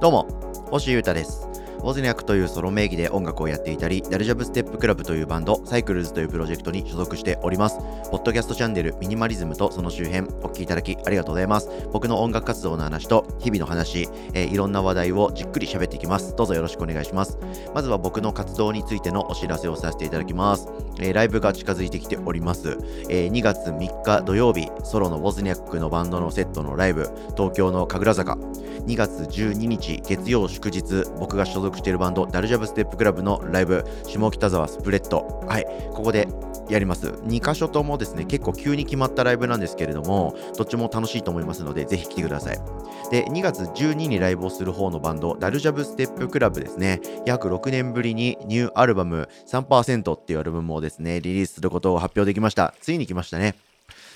どうも、星優太です。ウォズニャックというソロ名義で音楽をやっていたり、ダルジャブステップクラブというバンド、サイクルズというプロジェクトに所属しております。ポッドキャストチャンネル、ミニマリズムとその周辺、お聞きいただきありがとうございます。僕の音楽活動の話と、日々の話、えーいろんな話題をじっくり喋っていきます。どうぞよろしくお願いします。まずは僕の活動についてのお知らせをさせていただきます。えーライブが近づいてきております。えー2月3日土曜日、ソロのウォズニャックのバンドのセットのライブ、東京の神楽坂。2月12日月曜祝日僕が所属しているバンドダルジャブステップクラブのライブ下北沢スプレッド。はいここでやります。2箇所ともですね結構急に決まったライブなんですけれどもどっちも楽しいと思いますのでぜひ来てください。で2月12にライブをする方のバンドダルジャブステップクラブですね。約6年ぶりにニューアルバム3%っていうアルバムをですねリリースすることを発表できました。ついに来ましたね。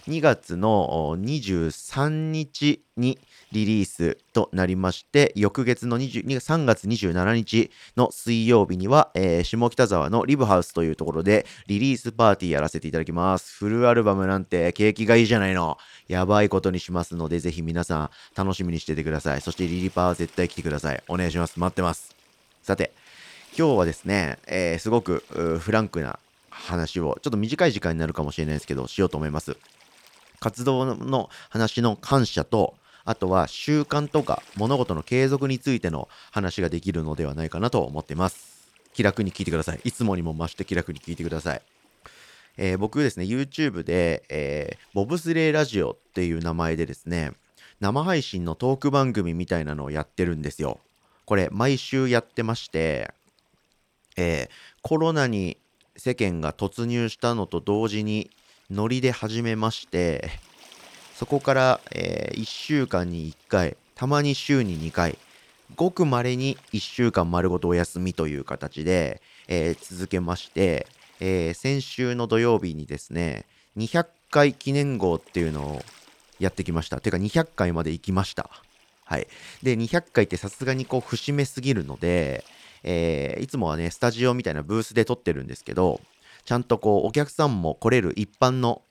2月の23日にリリースとなりまして、翌月の3月27日の水曜日には、えー下北沢のリブハウスというところでリリースパーティーやらせていただきます。フルアルバムなんて景気がいいじゃないの。やばいことにしますので、ぜひ皆さん楽しみにしててください。そしてリリパーは絶対来てください。お願いします。待ってます。さて、今日はですね、えーすごくフランクな話を、ちょっと短い時間になるかもしれないですけど、しようと思います。活動の話の感謝と、あとは習慣とか物事の継続についての話ができるのではないかなと思っています。気楽に聞いてください。いつもにも増して気楽に聞いてください。えー僕ですね、YouTube で、えーボブスレーラジオっていう名前でですね、生配信のトーク番組みたいなのをやってるんですよ。これ、毎週やってまして、えーコロナに世間が突入したのと同時にノリで始めまして、そこから、え1週間に1回、たまに週に2回、ごく稀に1週間丸ごとお休みという形で、えー続けまして、えー先週の土曜日にですね、200回記念号っていうのをやってきました。てか200回まで行きました。はい。で、200回ってさすがにこう節目すぎるので、えーいつもはね、スタジオみたいなブースで撮ってるんですけど、ちゃんとこう、お客さんも来れる一般の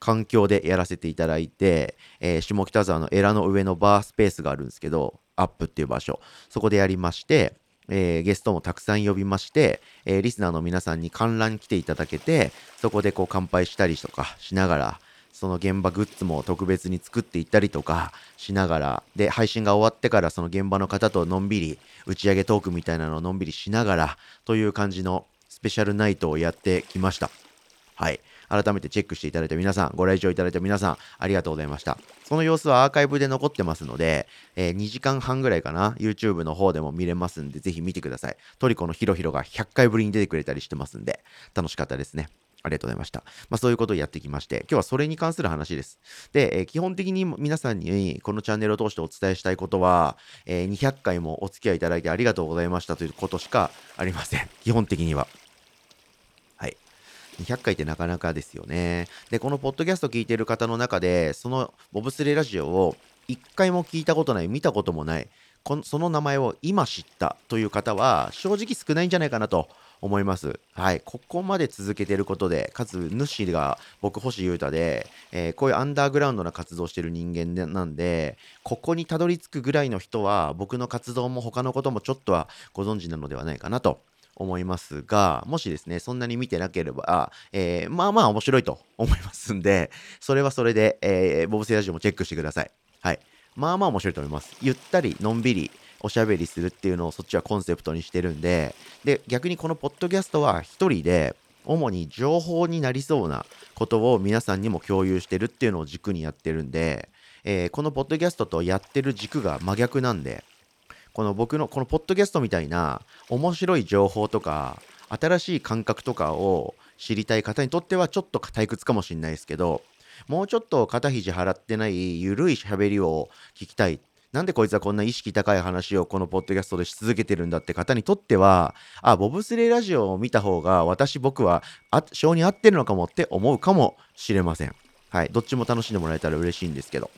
環境でやらせていただいて、えー下北沢のエラの上のバースペースがあるんですけど、アップっていう場所、そこでやりまして、えーゲストもたくさん呼びまして、えーリスナーの皆さんに観覧来ていただけて、そこでこう乾杯したりとかしながら、その現場グッズも特別に作っていったりとかしながら、で、配信が終わってからその現場の方とのんびり打ち上げトークみたいなのをのんびりしながらという感じのスペシャルナイトをやってきました。はい。改めてチェックしていただいた皆さん、ご来場いただいた皆さん、ありがとうございました。その様子はアーカイブで残ってますので、えー2時間半ぐらいかな、YouTube の方でも見れますんで、ぜひ見てください。トリコのヒロヒロが100回ぶりに出てくれたりしてますんで、楽しかったですね。ありがとうございました。まあそういうことをやってきまして、今日はそれに関する話です。で、えー基本的に皆さんにこのチャンネルを通してお伝えしたいことは、えー200回もお付き合いいただいてありがとうございましたということしかありません。基本的には。200回ってなかなかですよね。で、このポッドキャスト聞いてる方の中で、そのボブスレーラジオを1回も聞いたことない、見たこともない、このその名前を今知ったという方は、正直少ないんじゃないかなと思います。はい。ここまで続けてることで、かつ主が僕、星優太で、えーこういうアンダーグラウンドな活動をしてる人間なんで、ここにたどり着くぐらいの人は、僕の活動も他のこともちょっとはご存知なのではないかなと思いますが、もしですね、そんなに見てなければ、えーまあまあ面白いと 思いますんで、それはそれで、えーボブセラジオもチェックしてください。はい。まあまあ面白いと思います。ゆったり、のんびり、おしゃべりするっていうのをそっちはコンセプトにしてるんで、で、逆にこのポッドキャストは一人で、主に情報になりそうなことを皆さんにも共有してるっていうのを軸にやってるんで、えーこのポッドキャストとやってる軸が真逆なんで、この僕のこのポッドキャストみたいな面白い情報とか新しい感覚とかを知りたい方にとってはちょっと退屈かもしれないですけどもうちょっと肩肘張ってないゆるい喋りを聞きたい。なんでこいつはこんな意識高い話をこのポッドキャストでし続けてるんだって方にとってはあボブスレーラジオを見た方が私僕は性に合ってるのかもって思うかもしれません。はい。どっちも楽しんでもらえたら嬉しいんですけど。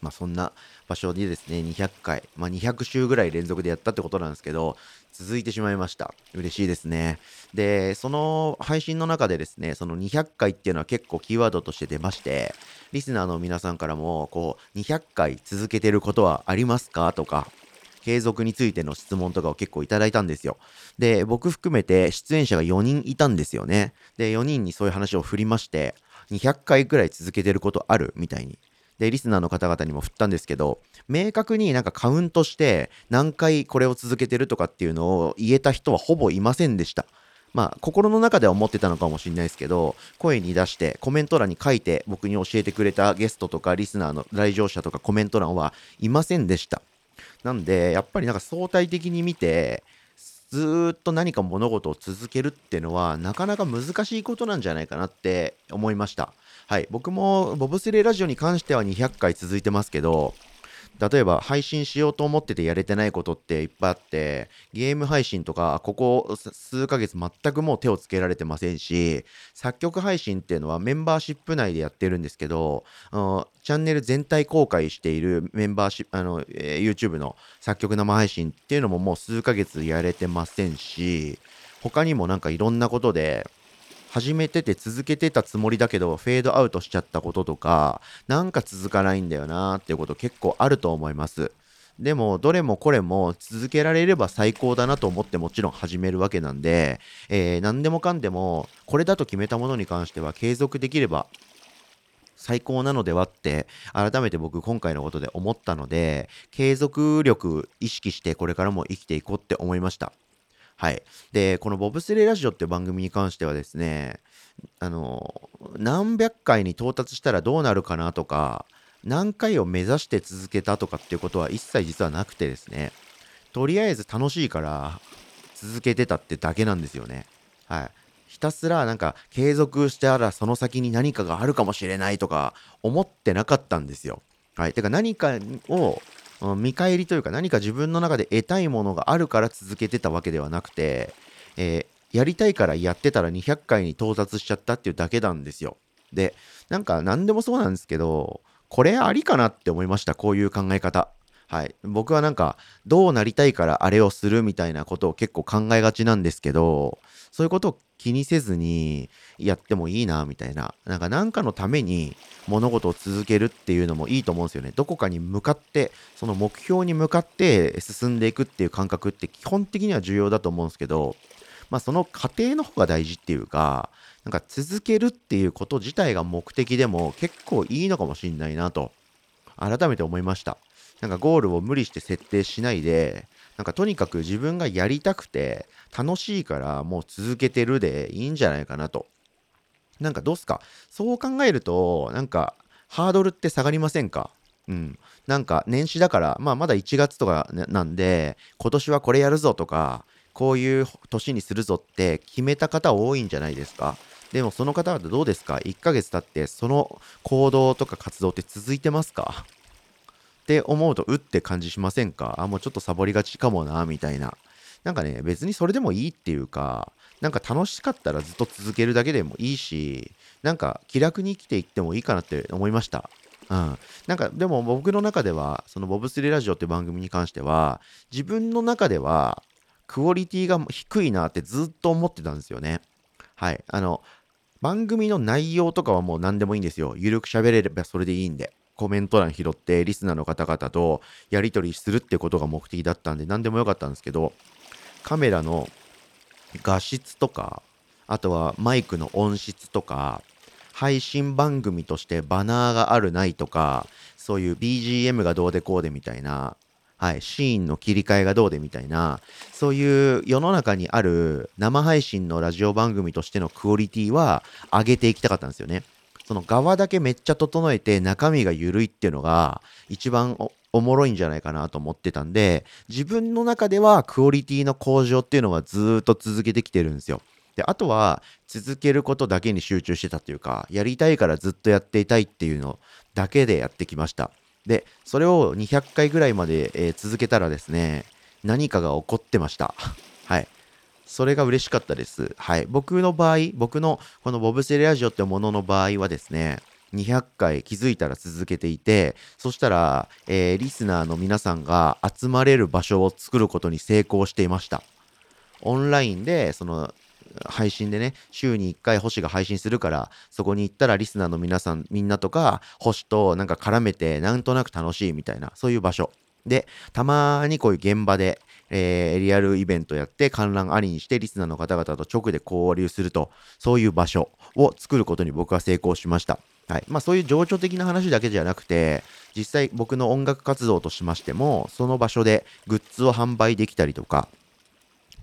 まあそんな場所にですね、200回、まあ、200週ぐらい連続でやったってことなんですけど、続いてしまいました。嬉しいですね。で、その配信の中でですね、その200回っていうのは結構キーワードとして出まして、リスナーの皆さんからも、こう、200回続けてることはありますか？とか、継続についての質問とかを結構いただいたんですよ。で、僕含めて出演者が4人いたんですよね。で、4人にそういう話を振りまして、200回くらい続けてることある？みたいに。で、リスナーの方々にも振ったんですけど、明確になんかカウントして何回これを続けてるとかっていうのを言えた人はほぼいませんでした。まあ、心の中では思ってたのかもしれないですけど、声に出してコメント欄に書いて僕に教えてくれたゲストとかリスナーの来場者とかコメント欄はいませんでした。なんで、やっぱりなんか相対的に見て、ずっと何か物事を続けるっていうのはなかなか難しいことなんじゃないかなって思いました。はい。僕もボブスレーラジオに関しては200回続いてますけど、例えば配信しようと思っててやれてないことっていっぱいあって、ゲーム配信とか、ここ数ヶ月全くもう手をつけられてませんし、作曲配信っていうのはメンバーシップ内でやってるんですけど、チャンネル全体公開しているメンバーシップ、あの、えー、YouTube の作曲生配信っていうのももう数ヶ月やれてませんし、他にもなんかいろんなことで、始めてて続けてたつもりだけど、フェードアウトしちゃったこととか、なんか続かないんだよなっていうこと結構あると思います。でも、どれもこれも続けられれば最高だなと思ってもちろん始めるわけなんで、えー、何でもかんでも、これだと決めたものに関しては継続できれば最高なのではって改めて僕今回のことで思ったので継続力意識してこれからも生きていこうって思いましたはい。で、このボブスレーラジオっていう番組に関してはですね、あの、何百回に到達したらどうなるかなとか、何回を目指して続けたとかっていうことは一切実はなくてですね、とりあえず楽しいから続けてたってだけなんですよね。はい。ひたすらなんか継続したらその先に何かがあるかもしれないとか思ってなかったんですよ。はい。てか何かを見返りというか何か自分の中で得たいものがあるから続けてたわけではなくて、えー、やりたいからやってたら200回に到達しちゃったっていうだけなんですよ。で、なんか何でもそうなんですけど、これありかなって思いました、こういう考え方。はい。僕はなんか、どうなりたいからあれをするみたいなことを結構考えがちなんですけど、そういうことを気にせずにやってもいいな、みたいな。なんか何かのために物事を続けるっていうのもいいと思うんですよね。どこかに向かって、その目標に向かって進んでいくっていう感覚って基本的には重要だと思うんですけど、まあその過程の方が大事っていうか、なんか続けるっていうこと自体が目的でも結構いいのかもしんないなと、改めて思いました。なんかゴールを無理して設定しないで、なんかとにかく自分がやりたくて楽しいからもう続けてるでいいんじゃないかなと。なんかどうすか？そう考えるとなんかハードルって下がりませんか？うん。なんか年始だから、まあまだ1月とかなんで、今年はこれやるぞとか、こういう年にするぞって決めた方多いんじゃないですか？でもその方々どうですか ?1 ヶ月経ってその行動とか活動って続いてますか？って思うと、うって感じしませんか？あ、もうちょっとサボりがちかもな、みたいな。なんかね、別にそれでもいいっていうか、なんか楽しかったらずっと続けるだけでもいいし、なんか気楽に生きていってもいいかなって思いました。うん。なんかでも僕の中では、そのボブスレーラジオって番組に関しては、自分の中ではクオリティが低いなってずっと思ってたんですよね。はい。あの、番組の内容とかはもう何でもいいんですよ。ゆるく喋れればそれでいいんで。コメント欄拾ってリスナーの方々とやり取りするってことが目的だったんで何でもよかったんですけどカメラの画質とかあとはマイクの音質とか配信番組としてバナーがあるないとかそういう BGM がどうでこうでみたいなはい、シーンの切り替えがどうでみたいな、そういう世の中にある生配信のラジオ番組としてのクオリティは上げていきたかったんですよね。その側だけめっちゃ整えて中身が緩いっていうのが一番おもろいんじゃないかなと思ってたんで、自分の中ではクオリティの向上っていうのはずっと続けてきてるんですよ。で、あとは続けることだけに集中してたというか、やりたいからずっとやっていたいっていうのだけでやってきました。で、それを200回ぐらいまで、えー、続けたらですね、何かが起こってました。はい。それが嬉しかったです。はい。僕の場合、僕のこのボブセレラジオってものの場合はですね、200回気づいたら続けていて、そしたら、えー、リスナーの皆さんが集まれる場所を作ることに成功していました。オンラインで、その、配信でね、週に1回星が配信するから、そこに行ったらリスナーの皆さん、みんなとか、星となんか絡めて、なんとなく楽しいみたいな、そういう場所。で、たまにこういう現場で、えー、リアルイベントやって観覧ありにしてリスナーの方々と直で交流すると、そういう場所を作ることに僕は成功しました。はい。まあそういう情緒的な話だけじゃなくて、実際僕の音楽活動としましても、その場所でグッズを販売できたりとか、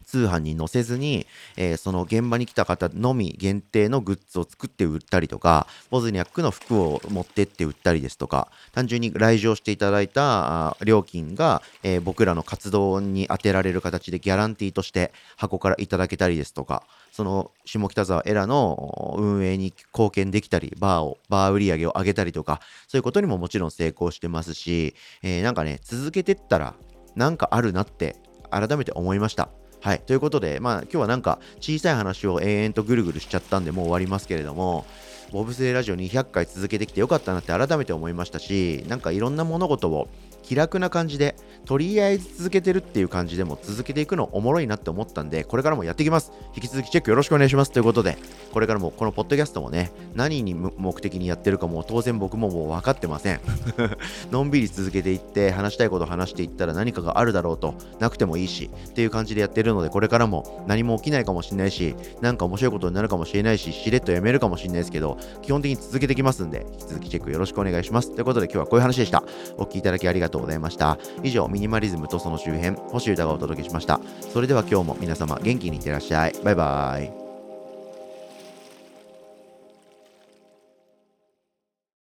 通販に載せずに、えー、その現場に来た方のみ限定のグッズを作って売ったりとか、ボズニャックの服を持ってって売ったりですとか、単純に来場していただいた料金が、えー、僕らの活動に充てられる形でギャランティーとして箱からいただけたりですとか、その下北沢エラの運営に貢献できたり、バーを、バー売り上げを上げたりとか、そういうことにももちろん成功してますし、えー、なんかね、続けてったら、なんかあるなって改めて思いました。はい。ということで、まあ今日はなんか小さい話を延々とぐるぐるしちゃったんでもう終わりますけれども、ボブスレーラジオ200回続けてきてよかったなって改めて思いましたし、なんかいろんな物事を気楽な感じで、とりあえず続けてるっていう感じでも続けていくのおもろいなって思ったんで、これからもやっていきます。引き続きチェックよろしくお願いします。ということで、これからもこのポッドキャストもね、何に目的にやってるかも当然僕ももう分かってません。のんびり続けていって話したいこと話していったら何かがあるだろうと、なくてもいいし、っていう感じでやってるので、これからも何も起きないかもしれないし、なんか面白いことになるかもしれないし、しれっとやめるかもしれないですけど、基本的に続けてきますんで、引き続きチェックよろしくお願いします。ということで今日はこういう話でした。お聴きいただきありがとうございました。以上、ミニマリズムとその周辺、星歌がお届けしました。それでは今日も皆様元気にいってらっしゃい。バイバイ。